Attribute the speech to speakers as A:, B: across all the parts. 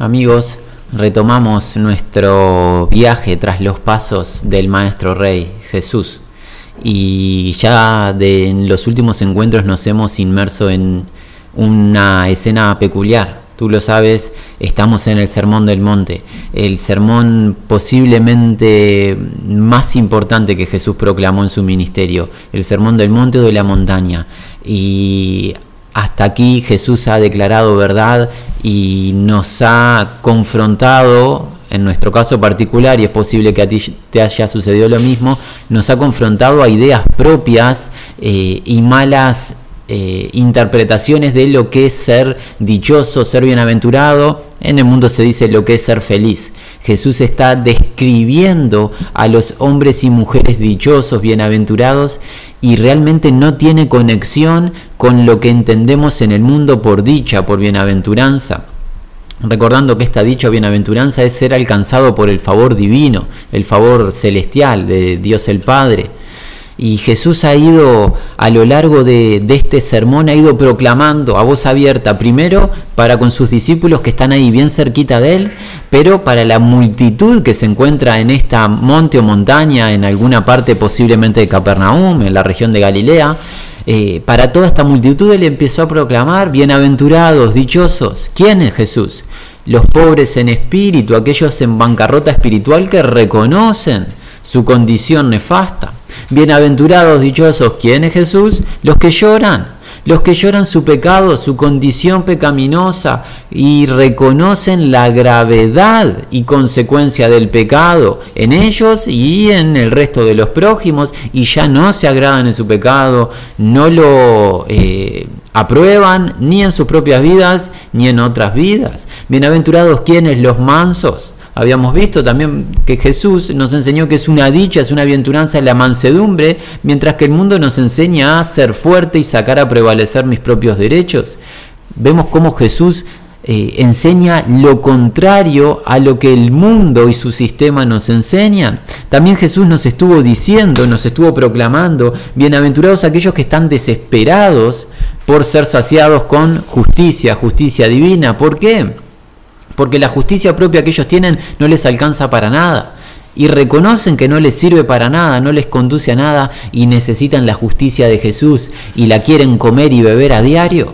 A: Amigos, retomamos nuestro viaje tras los pasos del Maestro Rey Jesús. Y ya de, en los últimos encuentros nos hemos inmerso en una escena peculiar. Tú lo sabes, estamos en el Sermón del Monte, el sermón posiblemente más importante que Jesús proclamó en su ministerio, el Sermón del Monte o de la montaña. Y hasta aquí Jesús ha declarado verdad y nos ha confrontado, en nuestro caso particular, y es posible que a ti te haya sucedido lo mismo, nos ha confrontado a ideas propias eh, y malas eh, interpretaciones de lo que es ser dichoso, ser bienaventurado. En el mundo se dice lo que es ser feliz. Jesús está describiendo a los hombres y mujeres dichosos, bienaventurados, y realmente no tiene conexión con lo que entendemos en el mundo por dicha, por bienaventuranza. Recordando que esta dicha bienaventuranza es ser alcanzado por el favor divino, el favor celestial de Dios el Padre. Y Jesús ha ido a lo largo de, este sermón, ha ido proclamando a voz abierta, primero para con sus discípulos que están ahí bien cerquita de él, pero para la multitud que se encuentra en esta monte o montaña, en alguna parte posiblemente de Capernaum, en la región de Galilea. Eh, para toda esta multitud él empezó a proclamar, bienaventurados, dichosos. ¿Quién es Jesús? Los pobres en espíritu, aquellos en bancarrota espiritual que reconocen su condición nefasta. Bienaventurados, dichosos, ¿quién es Jesús? Los que lloran, los que lloran su pecado, su condición pecaminosa y reconocen la gravedad y consecuencia del pecado en ellos y en el resto de los prójimos y ya no se agradan en su pecado, no lo eh, aprueban ni en sus propias vidas ni en otras vidas. Bienaventurados quienes los mansos Habíamos visto también que Jesús nos enseñó que es una dicha, es una aventuranza la mansedumbre, mientras que el mundo nos enseña a ser fuerte y sacar a prevalecer mis propios derechos. Vemos cómo Jesús eh, enseña lo contrario a lo que el mundo y su sistema nos enseñan. También Jesús nos estuvo diciendo, nos estuvo proclamando, bienaventurados aquellos que están desesperados por ser saciados con justicia, justicia divina. ¿Por qué? Porque la justicia propia que ellos tienen no les alcanza para nada. Y reconocen que no les sirve para nada, no les conduce a nada y necesitan la justicia de Jesús y la quieren comer y beber a diario.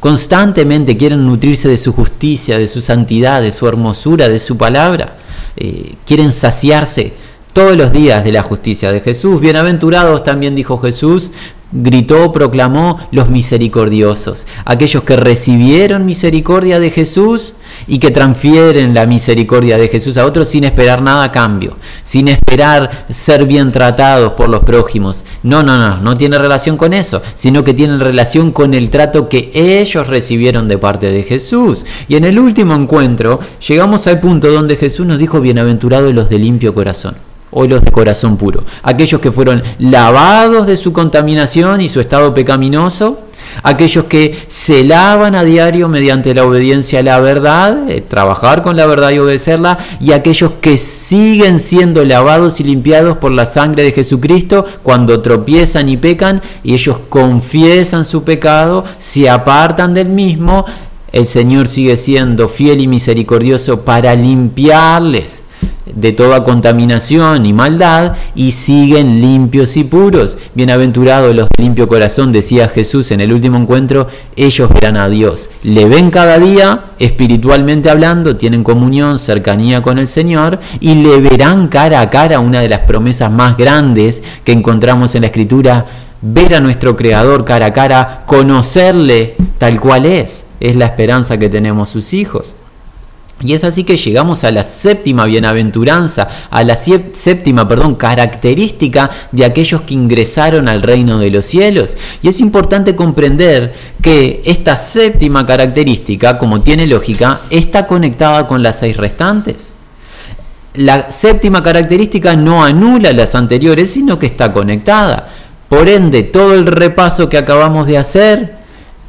A: Constantemente quieren nutrirse de su justicia, de su santidad, de su hermosura, de su palabra. Eh, quieren saciarse todos los días de la justicia de Jesús. Bienaventurados también dijo Jesús, gritó, proclamó los misericordiosos, aquellos que recibieron misericordia de Jesús y que transfieren la misericordia de Jesús a otros sin esperar nada a cambio, sin esperar ser bien tratados por los prójimos. No, no, no, no tiene relación con eso, sino que tiene relación con el trato que ellos recibieron de parte de Jesús. Y en el último encuentro llegamos al punto donde Jesús nos dijo, bienaventurados los de limpio corazón o los de corazón puro. Aquellos que fueron lavados de su contaminación y su estado pecaminoso, aquellos que se lavan a diario mediante la obediencia a la verdad, eh, trabajar con la verdad y obedecerla, y aquellos que siguen siendo lavados y limpiados por la sangre de Jesucristo cuando tropiezan y pecan, y ellos confiesan su pecado, se apartan del mismo, el Señor sigue siendo fiel y misericordioso para limpiarles de toda contaminación y maldad y siguen limpios y puros. Bienaventurados los de limpio corazón, decía Jesús en el último encuentro, ellos verán a Dios. Le ven cada día, espiritualmente hablando, tienen comunión, cercanía con el Señor y le verán cara a cara una de las promesas más grandes que encontramos en la Escritura, ver a nuestro Creador cara a cara, conocerle tal cual es. Es la esperanza que tenemos sus hijos. Y es así que llegamos a la séptima bienaventuranza, a la séptima, perdón, característica de aquellos que ingresaron al reino de los cielos. Y es importante comprender que esta séptima característica, como tiene lógica, está conectada con las seis restantes. La séptima característica no anula las anteriores, sino que está conectada. Por ende, todo el repaso que acabamos de hacer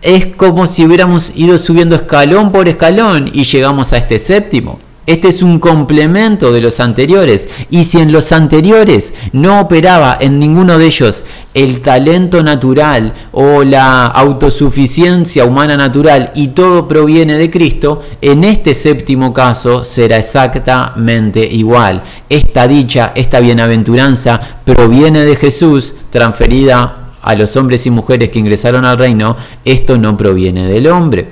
A: es como si hubiéramos ido subiendo escalón por escalón y llegamos a este séptimo. Este es un complemento de los anteriores. Y si en los anteriores no operaba en ninguno de ellos el talento natural o la autosuficiencia humana natural y todo proviene de Cristo, en este séptimo caso será exactamente igual. Esta dicha, esta bienaventuranza proviene de Jesús, transferida a los hombres y mujeres que ingresaron al reino. Esto no proviene del hombre.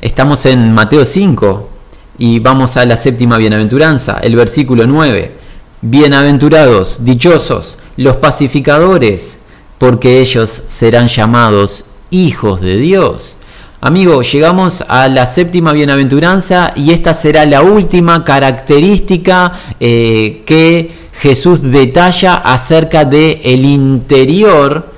A: Estamos en Mateo 5, y vamos a la séptima bienaventuranza, el versículo 9. Bienaventurados, dichosos, los pacificadores, porque ellos serán llamados hijos de Dios. Amigo, llegamos a la séptima bienaventuranza y esta será la última característica eh, que Jesús detalla acerca de el interior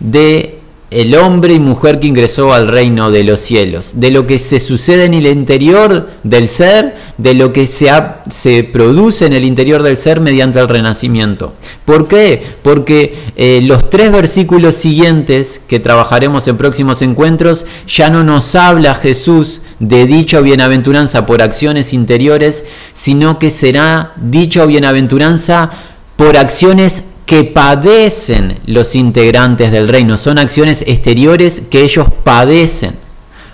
A: de el hombre y mujer que ingresó al reino de los cielos, de lo que se sucede en el interior del ser, de lo que se, se produce en el interior del ser mediante el renacimiento. ¿Por qué? Porque eh, los tres versículos siguientes que trabajaremos en próximos encuentros ya no nos habla Jesús de dicha bienaventuranza por acciones interiores, sino que será dicha bienaventuranza por acciones que padecen los integrantes del reino. Son acciones exteriores que ellos padecen.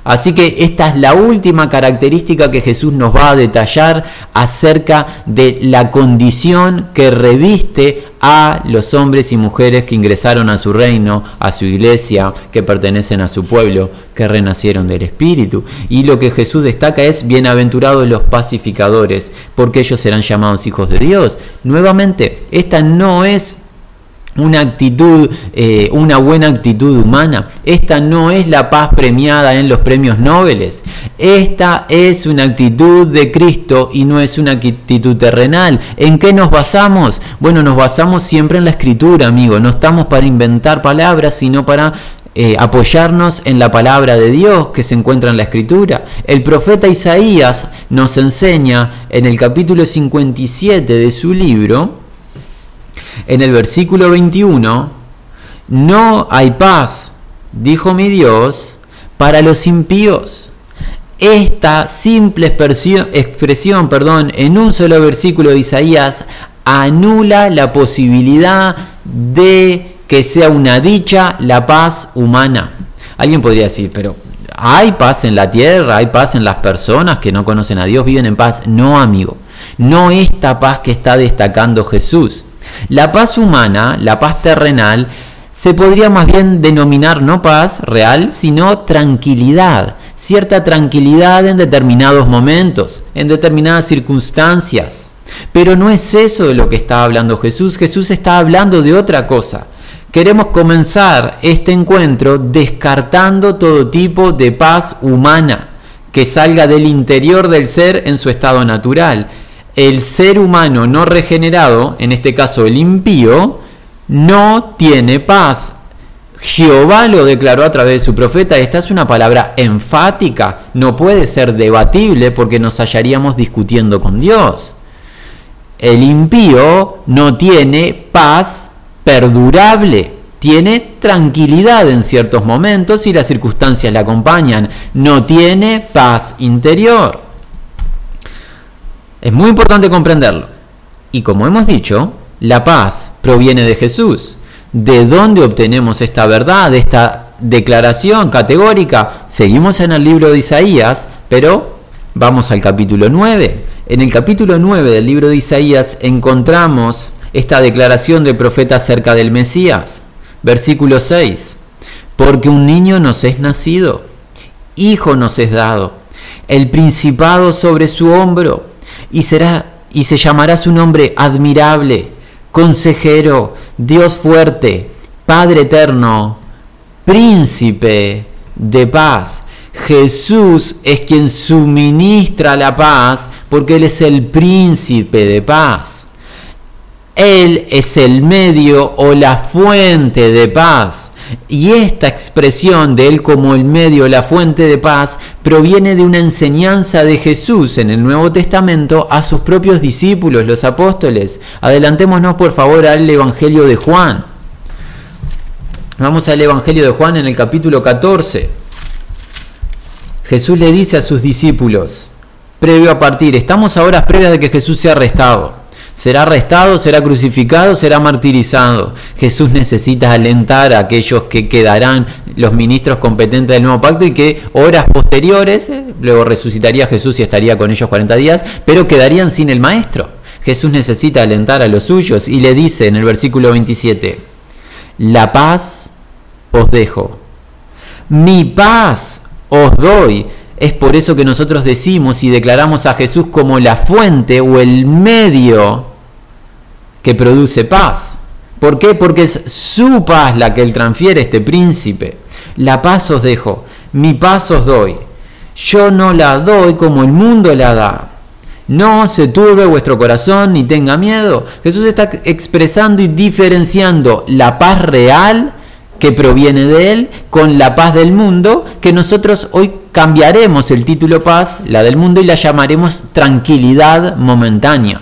A: Así que esta es la última característica que Jesús nos va a detallar acerca de la condición que reviste a los hombres y mujeres que ingresaron a su reino, a su iglesia, que pertenecen a su pueblo, que renacieron del Espíritu. Y lo que Jesús destaca es bienaventurados los pacificadores, porque ellos serán llamados hijos de Dios. Nuevamente, esta no es una actitud, eh, una buena actitud humana. Esta no es la paz premiada en los premios Nobel. Esta es una actitud de Cristo y no es una actitud terrenal. ¿En qué nos basamos? Bueno, nos basamos siempre en la escritura, amigo. No estamos para inventar palabras, sino para eh, apoyarnos en la palabra de Dios que se encuentra en la escritura. El profeta Isaías nos enseña en el capítulo 57 de su libro, en el versículo 21, no hay paz, dijo mi Dios, para los impíos. Esta simple expresión, perdón, en un solo versículo de Isaías anula la posibilidad de que sea una dicha la paz humana. Alguien podría decir, pero hay paz en la tierra, hay paz en las personas que no conocen a Dios, viven en paz. No, amigo, no esta paz que está destacando Jesús. La paz humana, la paz terrenal, se podría más bien denominar no paz real, sino tranquilidad, cierta tranquilidad en determinados momentos, en determinadas circunstancias. Pero no es eso de lo que está hablando Jesús, Jesús está hablando de otra cosa. Queremos comenzar este encuentro descartando todo tipo de paz humana que salga del interior del ser en su estado natural el ser humano no regenerado, en este caso el impío, no tiene paz. Jehová lo declaró a través de su profeta. Esta es una palabra enfática, no puede ser debatible porque nos hallaríamos discutiendo con Dios. El impío no tiene paz perdurable, tiene tranquilidad en ciertos momentos y las circunstancias le acompañan, no tiene paz interior. Es muy importante comprenderlo. Y como hemos dicho, la paz proviene de Jesús. ¿De dónde obtenemos esta verdad, esta declaración categórica? Seguimos en el libro de Isaías, pero vamos al capítulo 9. En el capítulo 9 del libro de Isaías encontramos esta declaración del profeta acerca del Mesías. Versículo 6. Porque un niño nos es nacido, hijo nos es dado, el principado sobre su hombro y será y se llamará su nombre admirable, consejero, Dios fuerte, Padre eterno, príncipe de paz. Jesús es quien suministra la paz porque Él es el príncipe de paz. Él es el medio o la fuente de paz. Y esta expresión de Él como el medio, la fuente de paz, proviene de una enseñanza de Jesús en el Nuevo Testamento a sus propios discípulos, los apóstoles. Adelantémonos por favor al Evangelio de Juan. Vamos al Evangelio de Juan en el capítulo 14. Jesús le dice a sus discípulos, previo a partir. Estamos a horas previas de que Jesús sea arrestado. Será arrestado, será crucificado, será martirizado. Jesús necesita alentar a aquellos que quedarán los ministros competentes del nuevo pacto y que horas posteriores, eh, luego resucitaría Jesús y estaría con ellos 40 días, pero quedarían sin el maestro. Jesús necesita alentar a los suyos y le dice en el versículo 27, la paz os dejo, mi paz os doy. Es por eso que nosotros decimos y declaramos a Jesús como la fuente o el medio que produce paz. ¿Por qué? Porque es su paz la que él transfiere, este príncipe. La paz os dejo, mi paz os doy. Yo no la doy como el mundo la da. No se turbe vuestro corazón ni tenga miedo. Jesús está expresando y diferenciando la paz real que proviene de Él con la paz del mundo, que nosotros hoy cambiaremos el título paz, la del mundo, y la llamaremos tranquilidad momentánea.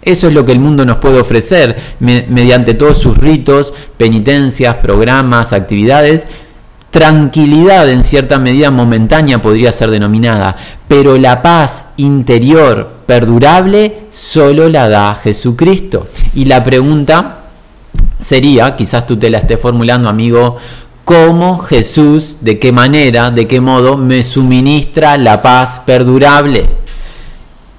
A: Eso es lo que el mundo nos puede ofrecer mediante todos sus ritos, penitencias, programas, actividades. Tranquilidad en cierta medida momentánea podría ser denominada, pero la paz interior perdurable solo la da Jesucristo. Y la pregunta sería, quizás tú te la estés formulando, amigo, ¿cómo Jesús, de qué manera, de qué modo me suministra la paz perdurable?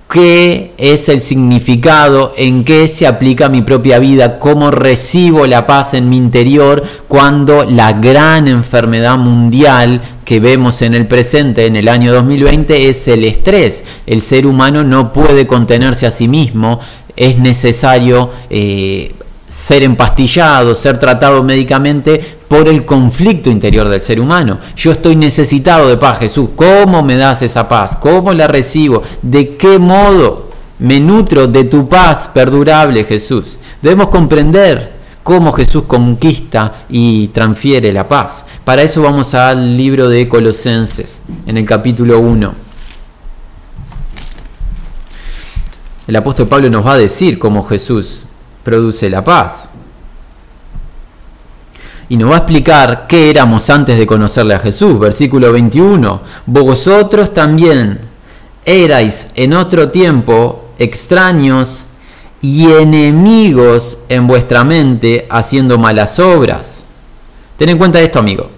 A: ¿Qué es el significado? ¿En qué se aplica mi propia vida? ¿Cómo recibo la paz en mi interior cuando la gran enfermedad mundial que vemos en el presente, en el año 2020, es el estrés? El ser humano no puede contenerse a sí mismo, es necesario eh, ser empastillado, ser tratado médicamente por el conflicto interior del ser humano. Yo estoy necesitado de paz, Jesús. ¿Cómo me das esa paz? ¿Cómo la recibo? ¿De qué modo me nutro de tu paz perdurable, Jesús? Debemos comprender cómo Jesús conquista y transfiere la paz. Para eso vamos al libro de Colosenses, en el capítulo 1. El apóstol Pablo nos va a decir cómo Jesús produce la paz. Y nos va a explicar qué éramos antes de conocerle a Jesús. Versículo 21. Vosotros también erais en otro tiempo extraños y enemigos en vuestra mente haciendo malas obras. Ten en cuenta esto, amigo.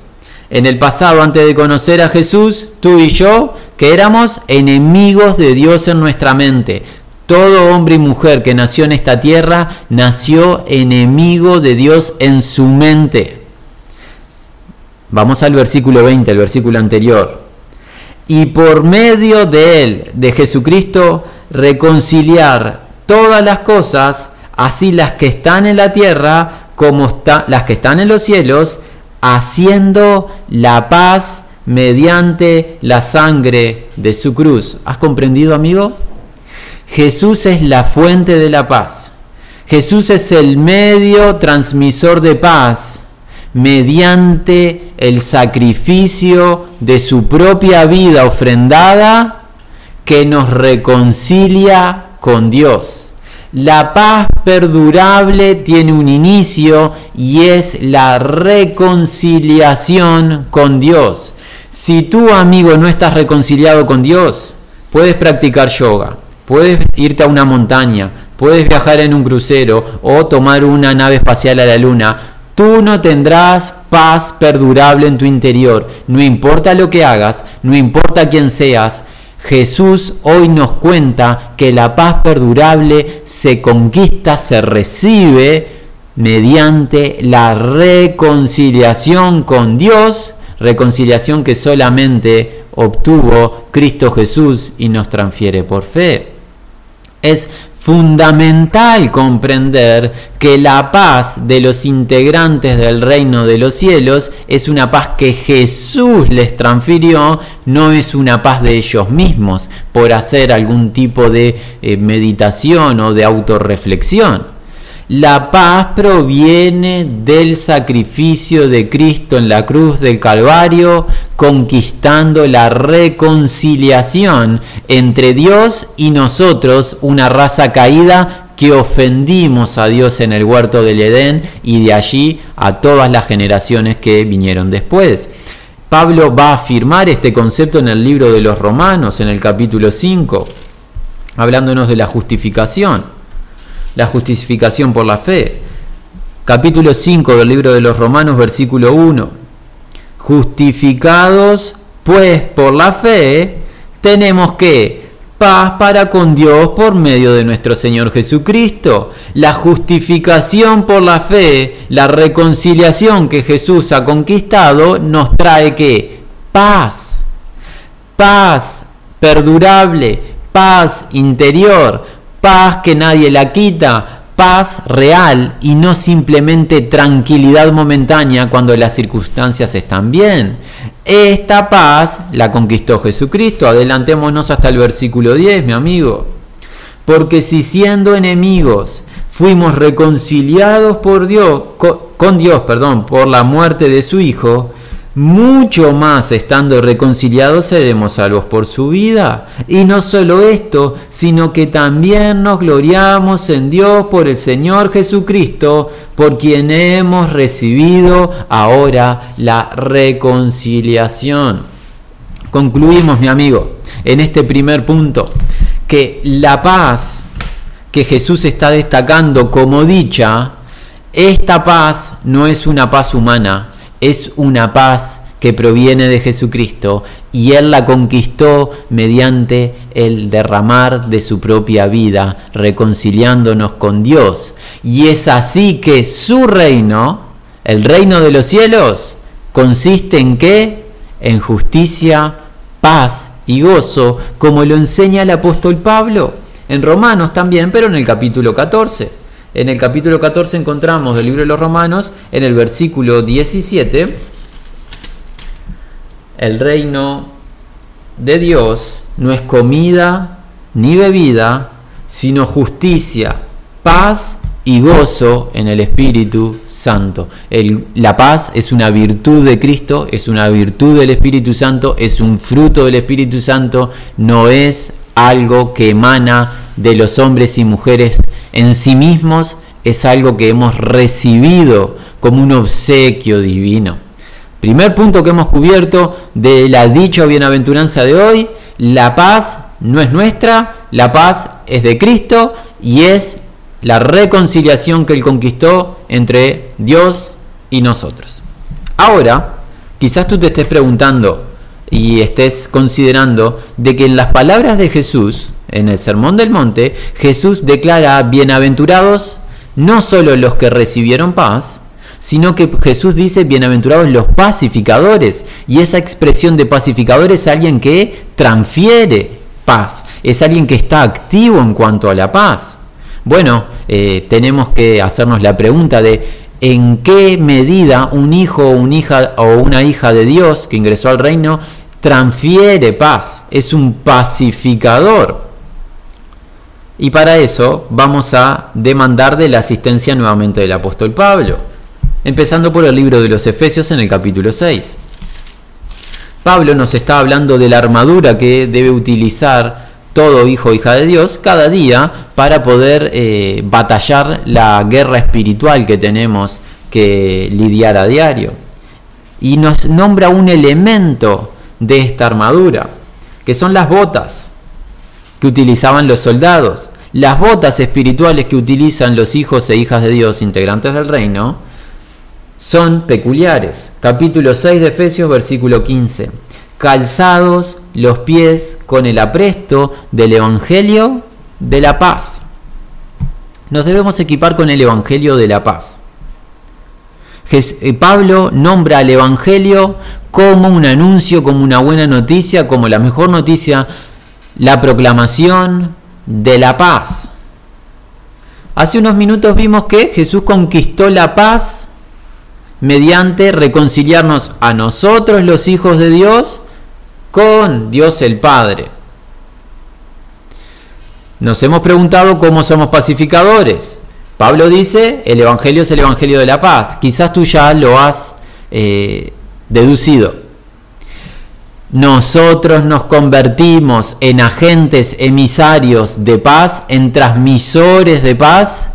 A: En el pasado, antes de conocer a Jesús, tú y yo, que éramos enemigos de Dios en nuestra mente. Todo hombre y mujer que nació en esta tierra nació enemigo de Dios en su mente. Vamos al versículo 20, el versículo anterior. Y por medio de él, de Jesucristo, reconciliar todas las cosas, así las que están en la tierra como las que están en los cielos, haciendo la paz mediante la sangre de su cruz. ¿Has comprendido, amigo? Jesús es la fuente de la paz. Jesús es el medio transmisor de paz mediante el sacrificio de su propia vida ofrendada que nos reconcilia con Dios. La paz perdurable tiene un inicio y es la reconciliación con Dios. Si tú, amigo, no estás reconciliado con Dios, puedes practicar yoga, Puedes irte a una montaña, puedes viajar en un crucero o tomar una nave espacial a la luna. Tú no tendrás paz perdurable en tu interior. No importa lo que hagas, no importa quién seas. Jesús hoy nos cuenta que la paz perdurable se conquista, se recibe mediante la reconciliación con Dios, reconciliación que solamente obtuvo Cristo Jesús y nos transfiere por fe. Es fundamental comprender que la paz de los integrantes del reino de los cielos es una paz que Jesús les transfirió, no es una paz de ellos mismos por hacer algún tipo de eh, meditación o de autorreflexión. La paz proviene del sacrificio de Cristo en la cruz del Calvario, conquistando la reconciliación entre Dios y nosotros, una raza caída que ofendimos a Dios en el huerto del Edén y de allí a todas las generaciones que vinieron después. Pablo va a afirmar este concepto en el libro de los Romanos, en el capítulo 5, hablándonos de la justificación, la justificación por la fe. Capítulo 5 del libro de los Romanos, versículo 1. Justificados pues por la fe, tenemos que paz para con Dios por medio de nuestro Señor Jesucristo. La justificación por la fe, la reconciliación que Jesús ha conquistado, nos trae que paz, paz perdurable, paz interior, paz que nadie la quita, paz real y no simplemente tranquilidad momentánea cuando las circunstancias están bien. Esta paz la conquistó Jesucristo. Adelantémonos hasta el versículo 10, mi amigo. Porque si siendo enemigos fuimos reconciliados por Dios, con Dios, perdón, por la muerte de su Hijo, mucho más estando reconciliados seremos salvos por su vida. Y no solo esto, sino que también nos gloriamos en Dios por el Señor Jesucristo, por quien hemos recibido ahora la reconciliación. Concluimos, mi amigo, en este primer punto, que la paz que Jesús está destacando como dicha, esta paz no es una paz humana, es una paz que proviene de Jesucristo y Él la conquistó mediante el derramar de su propia vida, reconciliándonos con Dios. Y es así que su reino, el reino de los cielos, consiste en qué? En justicia, paz y gozo, como lo enseña el apóstol Pablo. En Romanos también, pero en el capítulo 14. En el capítulo 14 encontramos del libro de los Romanos, en el versículo 17, el reino de Dios no es comida ni bebida, sino justicia, paz y gozo en el Espíritu Santo. la paz es una virtud de Cristo, es una virtud del Espíritu Santo, es un fruto del Espíritu Santo, no es algo que emana de los hombres y mujeres en sí mismos es algo que hemos recibido como un obsequio divino. Primer punto que hemos cubierto de la dicha bienaventuranza de hoy, la paz no es nuestra, la paz es de Cristo y es la reconciliación que Él conquistó entre Dios y nosotros. Ahora, quizás tú te estés preguntando y estés considerando de que en las palabras de Jesús, en el Sermón del Monte, Jesús declara bienaventurados no solo los que recibieron paz, sino que Jesús dice bienaventurados los pacificadores. Y esa expresión de pacificador es alguien que transfiere paz, es alguien que está activo en cuanto a la paz. Bueno, eh, tenemos que hacernos la pregunta de en qué medida un hijo un hija, o una hija de Dios que ingresó al reino transfiere paz, es un pacificador. Y para eso vamos a demandar de la asistencia nuevamente del apóstol Pablo, empezando por el libro de los Efesios en el capítulo 6. Pablo nos está hablando de la armadura que debe utilizar todo hijo o hija de Dios cada día para poder eh, batallar la guerra espiritual que tenemos que lidiar a diario. Y nos nombra un elemento de esta armadura, que son las botas que utilizaban los soldados. Las botas espirituales que utilizan los hijos e hijas de Dios integrantes del reino son peculiares. Capítulo 6 de Efesios, versículo 15. Calzados los pies con el apresto del Evangelio de la paz. Nos debemos equipar con el Evangelio de la paz. Eh, Pablo nombra al Evangelio como un anuncio, como una buena noticia, como la mejor noticia la proclamación de la paz. Hace unos minutos vimos que Jesús conquistó la paz mediante reconciliarnos a nosotros los hijos de Dios con Dios el Padre. Nos hemos preguntado cómo somos pacificadores. Pablo dice, el Evangelio es el Evangelio de la paz. Quizás tú ya lo has eh, deducido nosotros nos convertimos en agentes emisarios de paz, en transmisores de paz,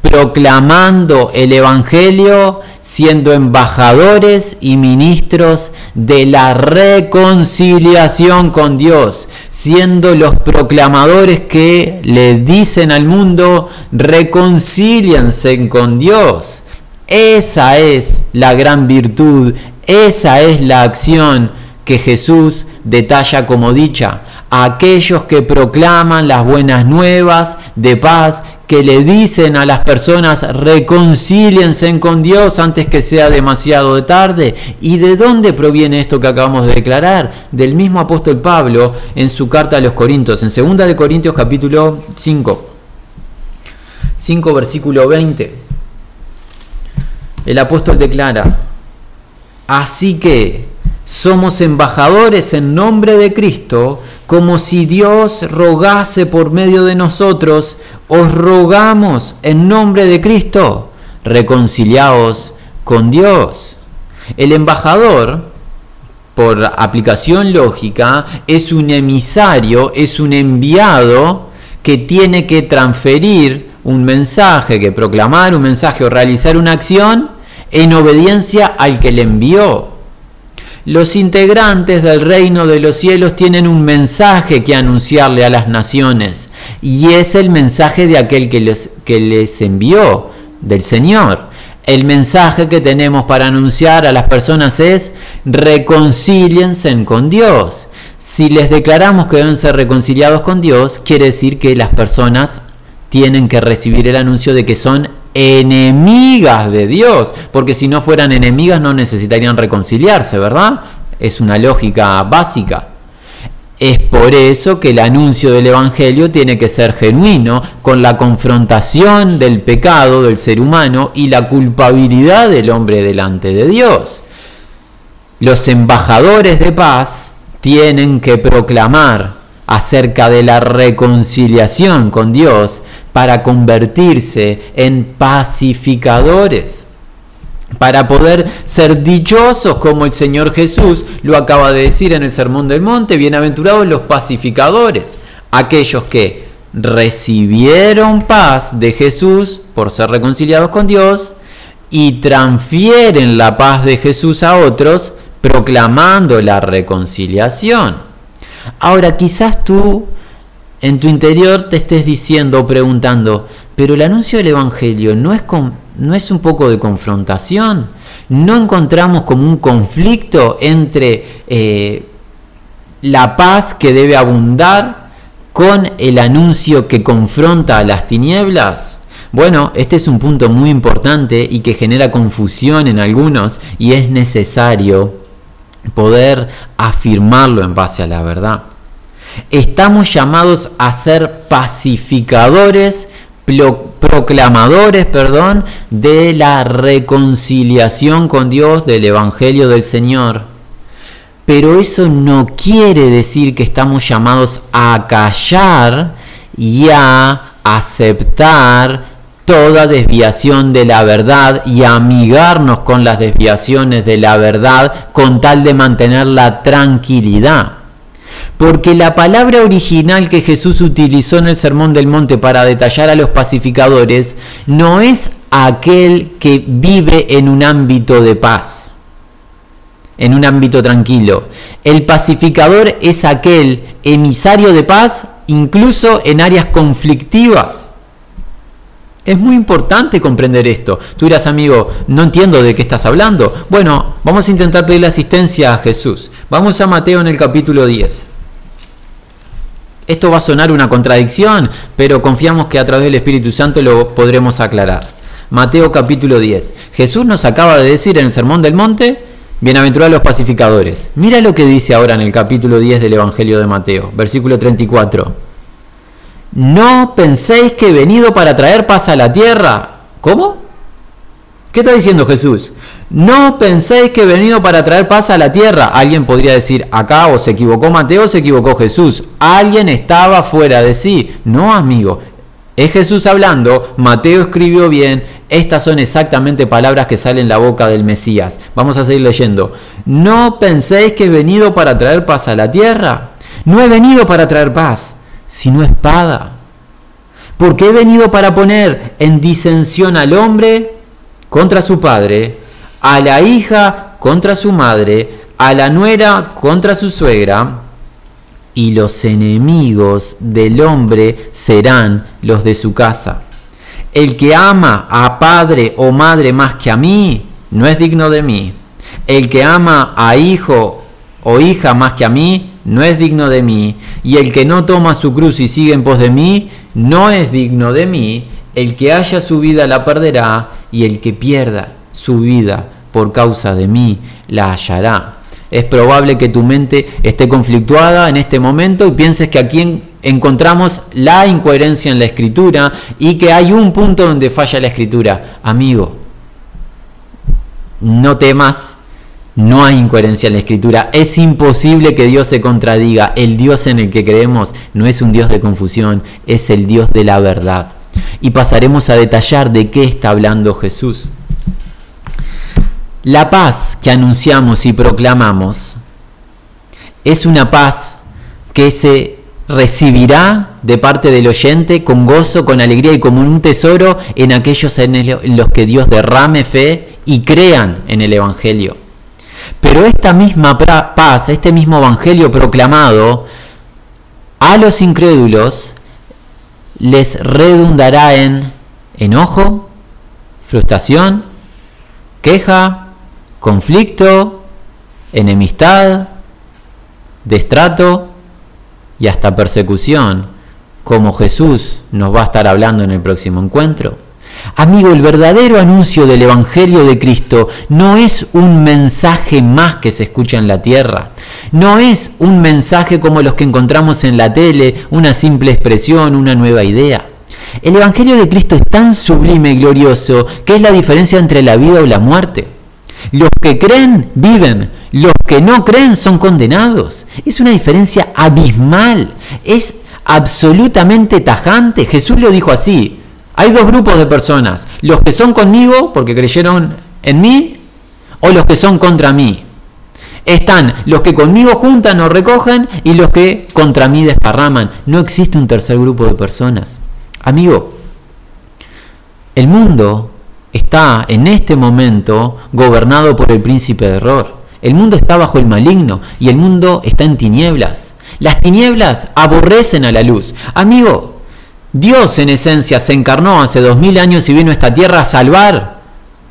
A: proclamando el Evangelio, siendo embajadores y ministros de la reconciliación con Dios, siendo los proclamadores que le dicen al mundo, reconcíliense con Dios. Esa es la gran virtud, esa es la acción que Jesús detalla como dicha a aquellos que proclaman las buenas nuevas de paz, que le dicen a las personas reconcíliense con Dios antes que sea demasiado tarde. ¿Y de dónde proviene esto que acabamos de declarar? Del mismo apóstol Pablo en su carta a los Corintios, en 2 de Corintios capítulo 5, 5 versículo 20. El apóstol declara, así que somos embajadores en nombre de Cristo, como si Dios rogase por medio de nosotros, os rogamos en nombre de Cristo, reconciliaos con Dios. El embajador, por aplicación lógica, es un emisario, es un enviado que tiene que transferir un mensaje, que proclamar un mensaje o realizar una acción en obediencia al que le envió. Los integrantes del reino de los cielos tienen un mensaje que anunciarle a las naciones y es el mensaje de aquel que les, que les envió, del Señor. El mensaje que tenemos para anunciar a las personas es reconcíliense con Dios. Si les declaramos que deben ser reconciliados con Dios, quiere decir que las personas tienen que recibir el anuncio de que son enemigas de Dios, porque si no fueran enemigas no necesitarían reconciliarse, ¿verdad? Es una lógica básica. Es por eso que el anuncio del Evangelio tiene que ser genuino, con la confrontación del pecado del ser humano y la culpabilidad del hombre delante de Dios. Los embajadores de paz tienen que proclamar acerca de la reconciliación con Dios para convertirse en pacificadores, para poder ser dichosos como el Señor Jesús lo acaba de decir en el Sermón del Monte, bienaventurados los pacificadores, aquellos que recibieron paz de Jesús por ser reconciliados con Dios y transfieren la paz de Jesús a otros proclamando la reconciliación. Ahora quizás tú en tu interior te estés diciendo o preguntando, pero el anuncio del Evangelio no es, no es un poco de confrontación, no encontramos como un conflicto entre eh, la paz que debe abundar con el anuncio que confronta a las tinieblas. Bueno, este es un punto muy importante y que genera confusión en algunos y es necesario poder afirmarlo en base a la verdad. Estamos llamados a ser pacificadores, proclamadores, perdón, de la reconciliación con Dios del Evangelio del Señor. Pero eso no quiere decir que estamos llamados a callar y a aceptar toda desviación de la verdad y amigarnos con las desviaciones de la verdad con tal de mantener la tranquilidad. Porque la palabra original que Jesús utilizó en el Sermón del Monte para detallar a los pacificadores no es aquel que vive en un ámbito de paz, en un ámbito tranquilo. El pacificador es aquel emisario de paz incluso en áreas conflictivas. Es muy importante comprender esto. Tú dirás, amigo, no entiendo de qué estás hablando. Bueno, vamos a intentar pedirle asistencia a Jesús. Vamos a Mateo en el capítulo 10. Esto va a sonar una contradicción, pero confiamos que a través del Espíritu Santo lo podremos aclarar. Mateo capítulo 10. Jesús nos acaba de decir en el Sermón del Monte, bienaventurados los pacificadores. Mira lo que dice ahora en el capítulo 10 del Evangelio de Mateo, versículo 34. No penséis que he venido para traer paz a la tierra. ¿Cómo? ¿Qué está diciendo Jesús? No penséis que he venido para traer paz a la tierra. Alguien podría decir, acá o se equivocó Mateo o se equivocó Jesús. Alguien estaba fuera de sí. No, amigo. Es Jesús hablando, Mateo escribió bien, estas son exactamente palabras que salen la boca del Mesías. Vamos a seguir leyendo. No penséis que he venido para traer paz a la tierra. No he venido para traer paz, sino espada. Porque he venido para poner en disensión al hombre contra su padre, a la hija contra su madre, a la nuera contra su suegra, y los enemigos del hombre serán los de su casa. El que ama a padre o madre más que a mí, no es digno de mí. El que ama a hijo o hija más que a mí, no es digno de mí. Y el que no toma su cruz y sigue en pos de mí, no es digno de mí. El que haya su vida la perderá, y el que pierda su vida por causa de mí la hallará. Es probable que tu mente esté conflictuada en este momento y pienses que aquí encontramos la incoherencia en la escritura y que hay un punto donde falla la escritura. Amigo, no temas, no hay incoherencia en la escritura. Es imposible que Dios se contradiga. El Dios en el que creemos no es un Dios de confusión, es el Dios de la verdad. Y pasaremos a detallar de qué está hablando Jesús. La paz que anunciamos y proclamamos es una paz que se recibirá de parte del oyente con gozo, con alegría y como un tesoro en aquellos en los que Dios derrame fe y crean en el Evangelio. Pero esta misma paz, este mismo Evangelio proclamado a los incrédulos les redundará en enojo, frustración, queja, conflicto, enemistad, destrato y hasta persecución, como Jesús nos va a estar hablando en el próximo encuentro. Amigo, el verdadero anuncio del Evangelio de Cristo no es un mensaje más que se escucha en la tierra. No es un mensaje como los que encontramos en la tele, una simple expresión, una nueva idea. El Evangelio de Cristo es tan sublime y glorioso que es la diferencia entre la vida o la muerte. Los que creen viven, los que no creen son condenados. Es una diferencia abismal, es absolutamente tajante. Jesús lo dijo así. Hay dos grupos de personas, los que son conmigo porque creyeron en mí o los que son contra mí. Están los que conmigo juntan o recogen y los que contra mí desparraman. No existe un tercer grupo de personas. Amigo, el mundo está en este momento gobernado por el príncipe de error. El mundo está bajo el maligno y el mundo está en tinieblas. Las tinieblas aborrecen a la luz. Amigo, Dios en esencia se encarnó hace dos mil años y vino a esta tierra a salvar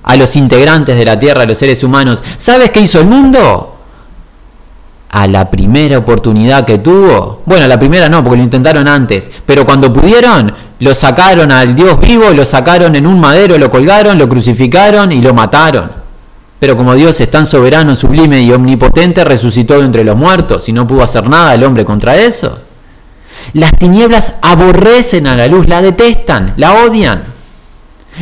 A: a los integrantes de la tierra, a los seres humanos. ¿Sabes qué hizo el mundo? A la primera oportunidad que tuvo, bueno, la primera no, porque lo intentaron antes, pero cuando pudieron, lo sacaron al Dios vivo, lo sacaron en un madero, lo colgaron, lo crucificaron y lo mataron. Pero como Dios es tan soberano, sublime y omnipotente, resucitó entre los muertos y no pudo hacer nada el hombre contra eso. Las tinieblas aborrecen a la luz, la detestan, la odian.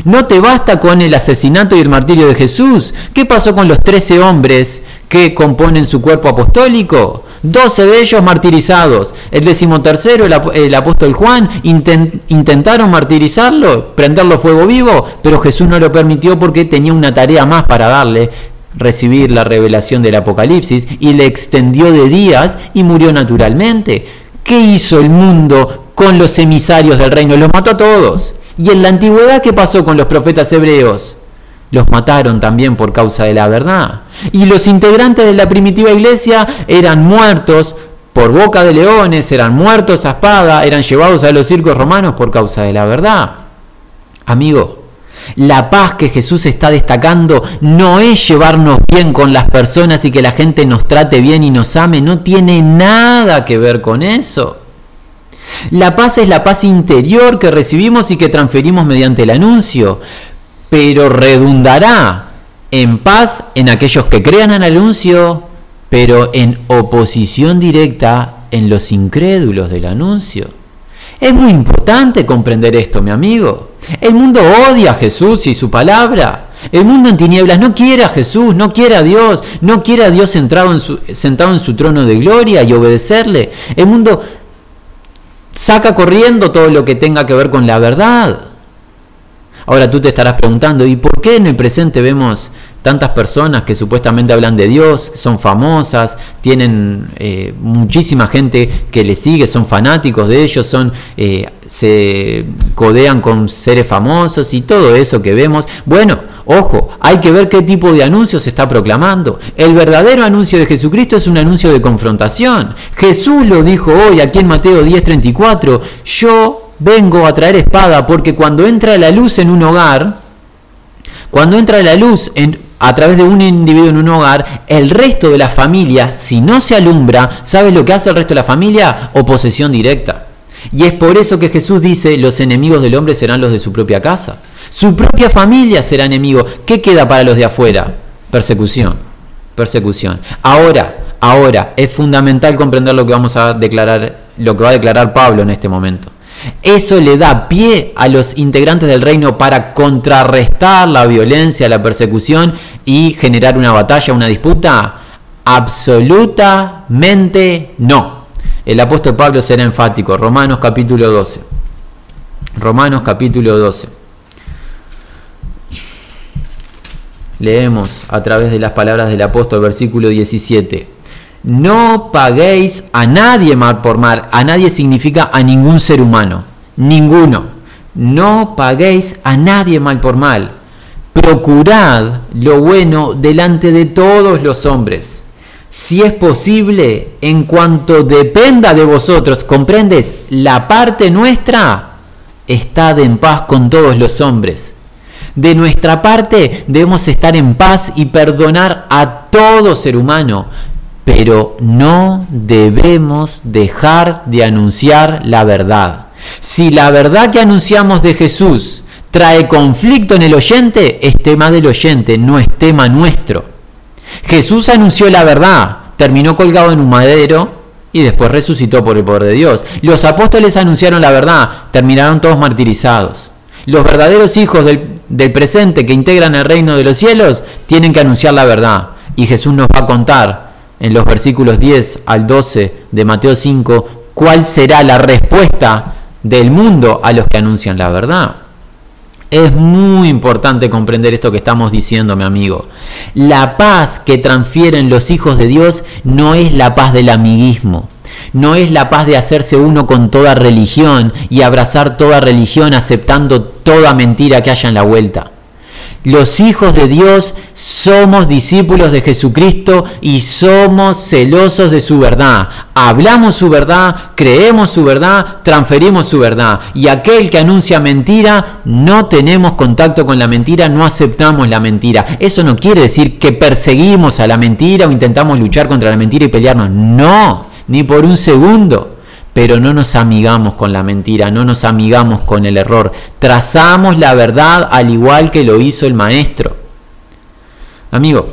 A: No te basta con el asesinato y el martirio de Jesús. ¿Qué pasó con los trece hombres que componen su cuerpo apostólico? 12 de ellos martirizados. El decimotercero, el apóstol Juan, intentaron martirizarlo, prenderlo fuego vivo, pero Jesús no lo permitió porque tenía una tarea más para darle, recibir la revelación del Apocalipsis, y le extendió de días y murió naturalmente. ¿Qué hizo el mundo con los emisarios del reino? Los mató a todos. ¿Y en la antigüedad qué pasó con los profetas hebreos? Los mataron también por causa de la verdad. Y los integrantes de la primitiva iglesia eran muertos por boca de leones, eran muertos a espada, eran llevados a los circos romanos por causa de la verdad. Amigo, la paz que Jesús está destacando no es llevarnos bien con las personas y que la gente nos trate bien y nos ame, no tiene nada que ver con eso. La paz es la paz interior que recibimos y que transferimos mediante el anuncio pero redundará en paz en aquellos que crean el anuncio, pero en oposición directa en los incrédulos del anuncio. Es muy importante comprender esto, mi amigo. El mundo odia a Jesús y su palabra. El mundo en tinieblas no quiere a Jesús, no quiere a Dios, no quiere a Dios sentado en su, sentado en su trono de gloria y obedecerle. El mundo saca corriendo todo lo que tenga que ver con la verdad. Ahora tú te estarás preguntando, ¿y por qué en el presente vemos tantas personas que supuestamente hablan de Dios, son famosas, tienen eh, muchísima gente que les sigue, son fanáticos de ellos, son, eh, se codean con seres famosos y todo eso que vemos. Bueno, ojo, hay que ver qué tipo de anuncio se está proclamando. El verdadero anuncio de Jesucristo es un anuncio de confrontación. Jesús lo dijo hoy aquí en Mateo 10:34, yo vengo a traer espada porque cuando entra la luz en un hogar, cuando entra la luz en, a través de un individuo en un hogar, el resto de la familia, si no se alumbra, ¿sabes lo que hace el resto de la familia? Oposición directa. Y es por eso que Jesús dice, los enemigos del hombre serán los de su propia casa. Su propia familia será enemigo. ¿Qué queda para los de afuera? Persecución. Persecución. Ahora, ahora, es fundamental comprender lo que vamos a declarar, lo que va a declarar Pablo en este momento. Eso le da pie a los integrantes del reino para contrarrestar la violencia, la persecución y generar una batalla, una disputa. Absolutamente no. El apóstol Pablo será enfático. Romanos capítulo 12. Romanos capítulo 12. Leemos a través de las palabras del apóstol versículo 17. No paguéis a nadie mal por mal. A nadie significa a ningún ser humano. Ninguno. No paguéis a nadie mal por mal. Procurad lo bueno delante de todos los hombres. Si es posible, en cuanto dependa de vosotros, ¿comprendes? La parte nuestra, estad en paz con todos los hombres. De nuestra parte debemos estar en paz y perdonar a todo ser humano, pero no debemos dejar de anunciar la verdad. Si la verdad que anunciamos de Jesús trae conflicto en el oyente, es tema del oyente, no es tema nuestro. Jesús anunció la verdad, terminó colgado en un madero y después resucitó por el poder de Dios. Los apóstoles anunciaron la verdad, terminaron todos martirizados. Los verdaderos hijos del, del presente que integran el reino de los cielos tienen que anunciar la verdad. Y Jesús nos va a contar en los versículos 10 al 12 de Mateo 5 cuál será la respuesta del mundo a los que anuncian la verdad. Es muy importante comprender esto que estamos diciendo, mi amigo. La paz que transfieren los hijos de Dios no es la paz del amiguismo. No es la paz de hacerse uno con toda religión y abrazar toda religión aceptando toda mentira que haya en la vuelta. Los hijos de Dios somos discípulos de Jesucristo y somos celosos de su verdad. Hablamos su verdad, creemos su verdad, transferimos su verdad. Y aquel que anuncia mentira, no tenemos contacto con la mentira, no aceptamos la mentira. Eso no quiere decir que perseguimos a la mentira o intentamos luchar contra la mentira y pelearnos. No, ni por un segundo pero no nos amigamos con la mentira, no nos amigamos con el error. Trazamos la verdad al igual que lo hizo el maestro. Amigo,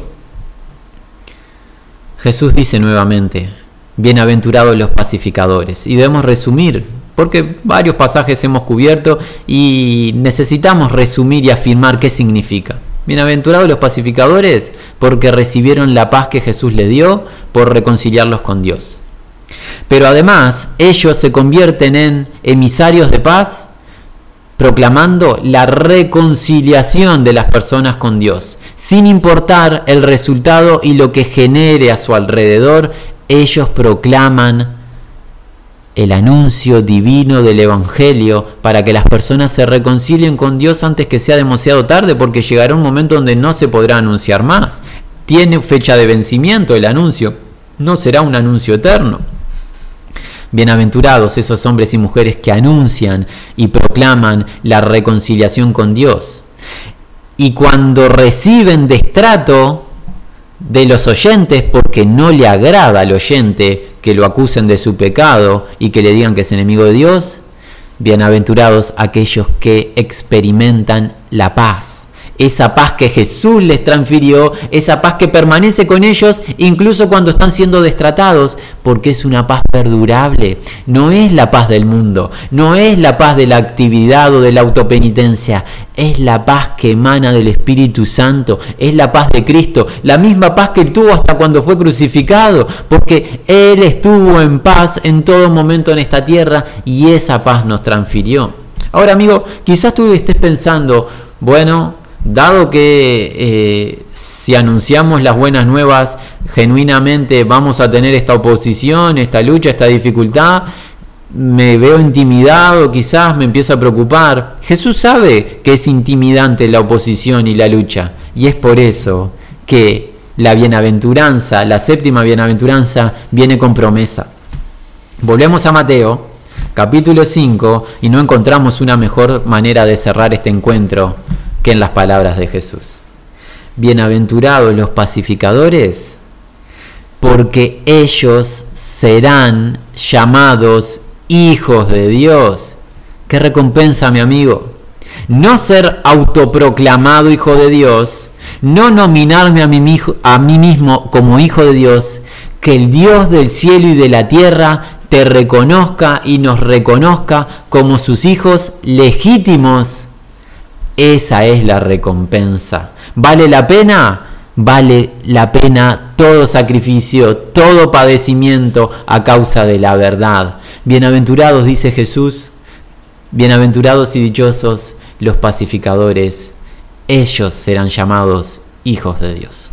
A: Jesús dice nuevamente, bienaventurados los pacificadores. Y debemos resumir, porque varios pasajes hemos cubierto y necesitamos resumir y afirmar qué significa. Bienaventurados los pacificadores porque recibieron la paz que Jesús le dio por reconciliarlos con Dios. Pero además ellos se convierten en emisarios de paz proclamando la reconciliación de las personas con Dios. Sin importar el resultado y lo que genere a su alrededor, ellos proclaman el anuncio divino del Evangelio para que las personas se reconcilien con Dios antes que sea demasiado tarde, porque llegará un momento donde no se podrá anunciar más. Tiene fecha de vencimiento el anuncio, no será un anuncio eterno. Bienaventurados esos hombres y mujeres que anuncian y proclaman la reconciliación con Dios. Y cuando reciben destrato de los oyentes porque no le agrada al oyente que lo acusen de su pecado y que le digan que es enemigo de Dios, bienaventurados aquellos que experimentan la paz esa paz que Jesús les transfirió, esa paz que permanece con ellos incluso cuando están siendo destratados, porque es una paz perdurable. No es la paz del mundo, no es la paz de la actividad o de la autopenitencia, es la paz que emana del Espíritu Santo, es la paz de Cristo, la misma paz que tuvo hasta cuando fue crucificado, porque Él estuvo en paz en todo momento en esta tierra y esa paz nos transfirió. Ahora amigo, quizás tú estés pensando, bueno, dado que eh, si anunciamos las buenas nuevas genuinamente vamos a tener esta oposición, esta lucha, esta dificultad, me veo intimidado, quizás me empiezo a preocupar. Jesús sabe que es intimidante la oposición y la lucha, y es por eso que la bienaventuranza, la séptima bienaventuranza, viene con promesa. Volvemos a Mateo, capítulo 5, y no encontramos una mejor manera de cerrar este encuentro que en las palabras de Jesús. Bienaventurados los pacificadores, porque ellos serán llamados hijos de Dios. ¿Qué recompensa, mi amigo? No ser autoproclamado hijo de Dios, no nominarme a mí, a mí mismo como hijo de Dios, que el Dios del cielo y de la tierra te reconozca y nos reconozca como sus hijos legítimos. Esa es la recompensa. ¿Vale la pena? Vale la pena todo sacrificio, todo padecimiento a causa de la verdad. Bienaventurados, dice Jesús, bienaventurados y dichosos los pacificadores, ellos serán llamados hijos de Dios.